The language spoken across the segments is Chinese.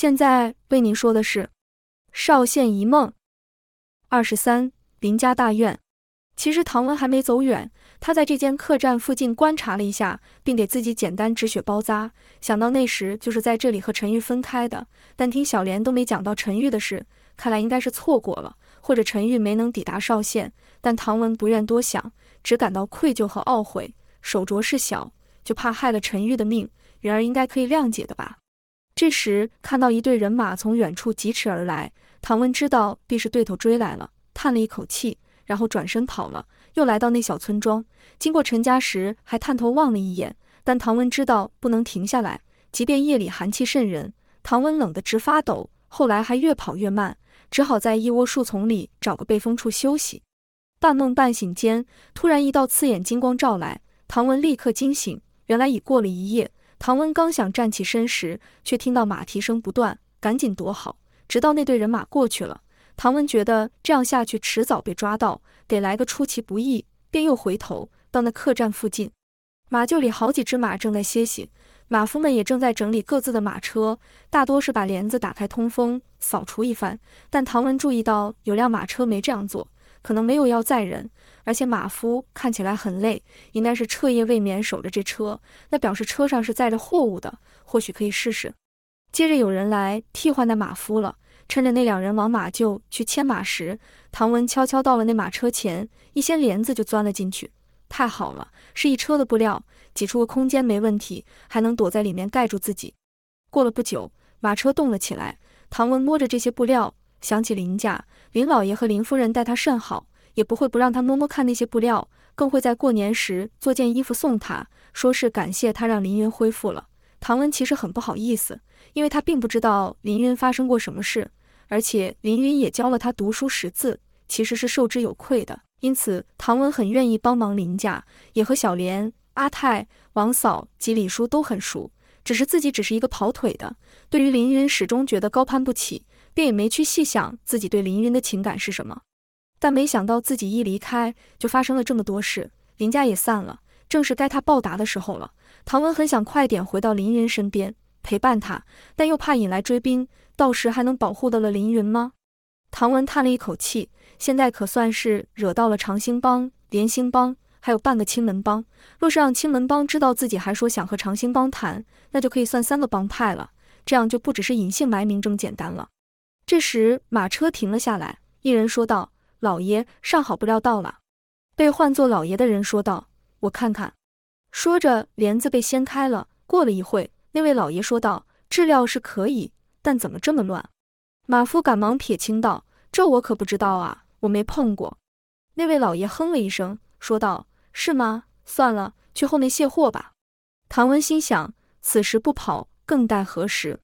现在为您说的是《少县一梦》二十三林家大院。其实唐文还没走远，他在这间客栈附近观察了一下，并给自己简单止血包扎。想到那时就是在这里和陈玉分开的，但听小莲都没讲到陈玉的事，看来应该是错过了，或者陈玉没能抵达少县。但唐文不愿多想，只感到愧疚和懊悔。手镯事小，就怕害了陈玉的命，人儿应该可以谅解的吧。这时看到一队人马从远处疾驰而来，唐文知道必是对头追来了，叹了一口气。然后转身跑了，又来到那小村庄，经过陈家时还探头望了一眼。但唐文知道不能停下来，即便夜里寒气渗人，唐文冷得直发抖。后来还越跑越慢，只好在一窝树丛里找个背风处休息。半梦半醒间，突然一道刺眼金光照来，唐文立刻惊醒。原来已过了一夜。唐文刚想站起身时，却听到马蹄声不断，赶紧躲好，直到那队人马过去了。唐文觉得这样下去迟早被抓到，得来个出其不意，便又回头到那客栈附近，马厩里好几只马正在歇息，马夫们也正在整理各自的马车，大多是把帘子打开通风，扫除一番。但唐文注意到有辆马车没这样做，可能没有要载人，而且马夫看起来很累，应该是彻夜未眠守着这车，那表示车上是载着货物的，或许可以试试。接着有人来替换那马夫了。趁着那两人往马厩去牵马时，唐文悄悄到了那马车前，一掀帘子就钻了进去。太好了，是一车的布料，挤出个空间没问题，还能躲在里面盖住自己。过了不久，马车动了起来。唐文摸着这些布料，想起林家林老爷和林夫人待他甚好，也不会不让他摸摸看那些布料，更会在过年时做件衣服送他，说是感谢他让林云恢复了。唐文其实很不好意思，因为他并不知道林云发生过什么事。而且林云也教了他读书识字，其实是受之有愧的。因此，唐文很愿意帮忙林家，也和小莲、阿泰、王嫂及李叔都很熟。只是自己只是一个跑腿的，对于林云始终觉得高攀不起，便也没去细想自己对林云的情感是什么。但没想到自己一离开，就发生了这么多事，林家也散了，正是该他报答的时候了。唐文很想快点回到林云身边陪伴他，但又怕引来追兵。到时还能保护得了凌云吗？唐文叹了一口气，现在可算是惹到了长兴帮、连兴帮，还有半个青门帮。若是让青门帮知道自己还说想和长兴帮谈，那就可以算三个帮派了。这样就不只是隐姓埋名这么简单了。这时马车停了下来，一人说道：“老爷，上好不料到了。”被唤作老爷的人说道：“我看看。”说着帘子被掀开了。过了一会，那位老爷说道：“质料是可以。”但怎么这么乱？马夫赶忙撇清道：“这我可不知道啊，我没碰过。”那位老爷哼了一声，说道：“是吗？算了，去后面卸货吧。”唐文心想：此时不跑，更待何时？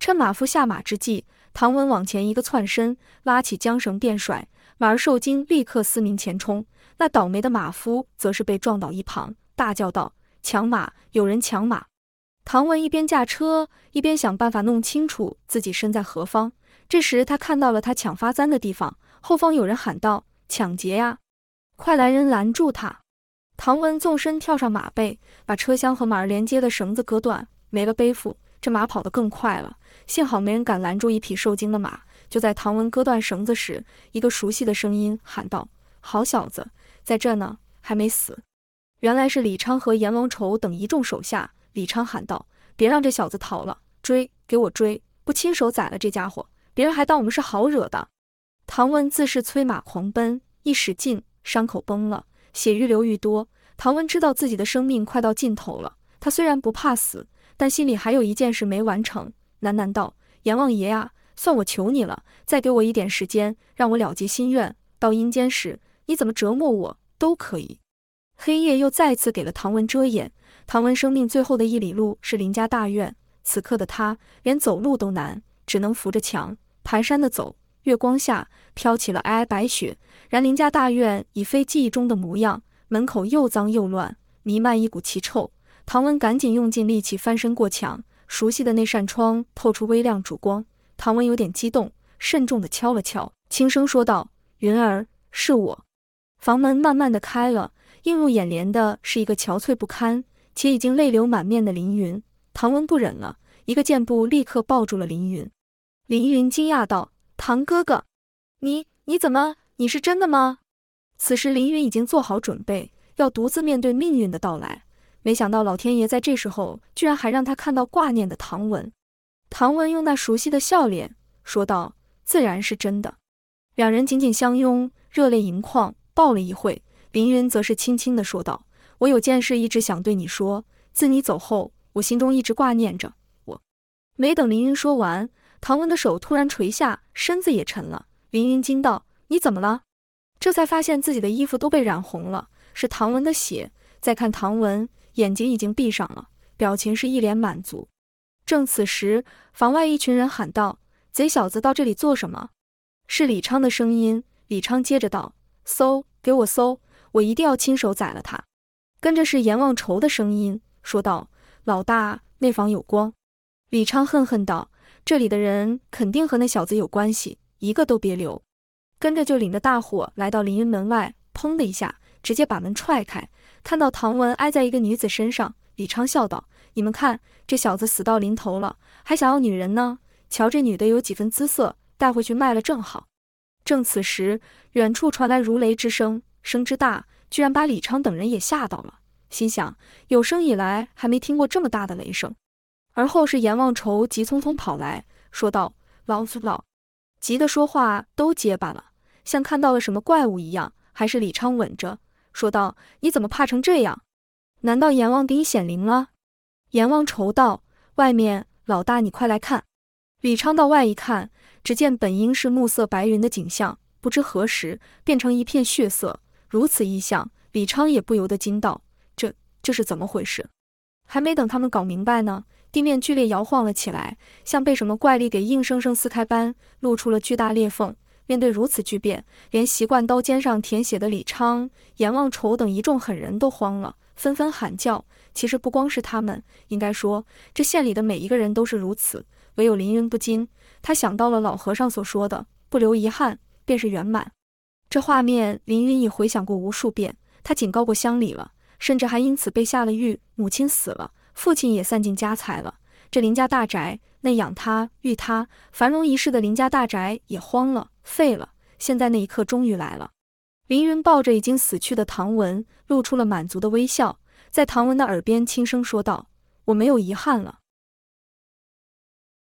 趁马夫下马之际，唐文往前一个窜身，拉起缰绳便甩，马儿受惊，立刻嘶鸣前冲。那倒霉的马夫则是被撞倒一旁，大叫道：“抢马！有人抢马！”唐文一边驾车，一边想办法弄清楚自己身在何方。这时，他看到了他抢发簪的地方，后方有人喊道：“抢劫呀！快来人拦住他！”唐文纵身跳上马背，把车厢和马儿连接的绳子割断，没了背负，这马跑得更快了。幸好没人敢拦住一匹受惊的马。就在唐文割断绳子时，一个熟悉的声音喊道：“好小子，在这呢，还没死！”原来是李昌和阎王仇等一众手下。李昌喊道：“别让这小子逃了，追，给我追！不亲手宰了这家伙，别人还当我们是好惹的。”唐文自是催马狂奔，一使劲，伤口崩了，血愈流愈多。唐文知道自己的生命快到尽头了。他虽然不怕死，但心里还有一件事没完成，喃喃道：“阎王爷啊，算我求你了，再给我一点时间，让我了结心愿。到阴间时，你怎么折磨我都可以。”黑夜又再次给了唐文遮掩。唐文生命最后的一里路是林家大院，此刻的他连走路都难，只能扶着墙蹒跚的走。月光下飘起了皑皑白雪，然林家大院已非记忆中的模样，门口又脏又乱，弥漫一股奇臭。唐文赶紧用尽力气翻身过墙，熟悉的那扇窗透出微亮烛光。唐文有点激动，慎重地敲了敲，轻声说道：“云儿，是我。”房门慢慢的开了，映入眼帘的是一个憔悴不堪。且已经泪流满面的凌云，唐文不忍了，一个箭步立刻抱住了凌云。凌云惊讶道：“唐哥哥，你你怎么？你是真的吗？”此时凌云已经做好准备，要独自面对命运的到来。没想到老天爷在这时候居然还让他看到挂念的唐文。唐文用那熟悉的笑脸说道：“自然是真的。”两人紧紧相拥，热泪盈眶，抱了一会。凌云则是轻轻地说道：“我有件事一直想对你说。自你走后，我心中一直挂念着我。”没等凌云说完，唐文的手突然垂下，身子也沉了。凌云惊道：“你怎么了？”这才发现自己的衣服都被染红了，是唐文的血。再看唐文，眼睛已经闭上了，表情是一脸满足。正此时，房外一群人喊道：“贼小子到这里做什么？”是李昌的声音。李昌接着道：“搜，给我搜，我一定要亲手宰了他。”跟着是阎王愁的声音，说道：“老大，那房有光。”李昌恨恨道：“这里的人肯定和那小子有关系，一个都别留。”跟着就领着大伙来到凌云门外，砰的一下，直接把门踹开，看到唐文挨在一个女子身上。李昌笑道：“你们看，这小子死到临头了，还想要女人呢。瞧这女的有几分姿色，带回去卖了正好。”正此时，远处传来如雷之声，声之大，居然把李昌等人也吓到了，心想有生以来还没听过这么大的雷声。而后是阎王愁急匆匆跑来说道：“老子老，急得说话都结巴了。”像看到了什么怪物一样，还是李昌稳着说道：“你怎么怕成这样？难道阎王给你显灵了？”阎王愁道：“外面，老大，你快来看。”李昌到外一看，只见本应是暮色白云的景象，不知何时变成一片血色。如此异象，李昌也不由得惊道：“这这是怎么回事？”还没等他们搞明白呢，地面剧烈摇晃了起来，像被什么怪力给硬生生撕开般，露出了巨大裂缝。面对如此巨变，连习惯刀尖上舔血的李昌、阎望愁等一众狠人都慌了，纷纷喊叫。其实不光是他们，应该说这县里的每一个人都是如此。唯有林云不禁，他想到了老和尚所说的“不留遗憾，便是圆满”。这画面，林云已回想过无数遍。他警告过乡里了，甚至还因此被下了狱。母亲死了，父亲也散尽家财了。这林家大宅，那养他、育他、繁荣一世的林家大宅也荒了。废了！现在那一刻终于来了。凌云抱着已经死去的唐文，露出了满足的微笑，在唐文的耳边轻声说道：“我没有遗憾了，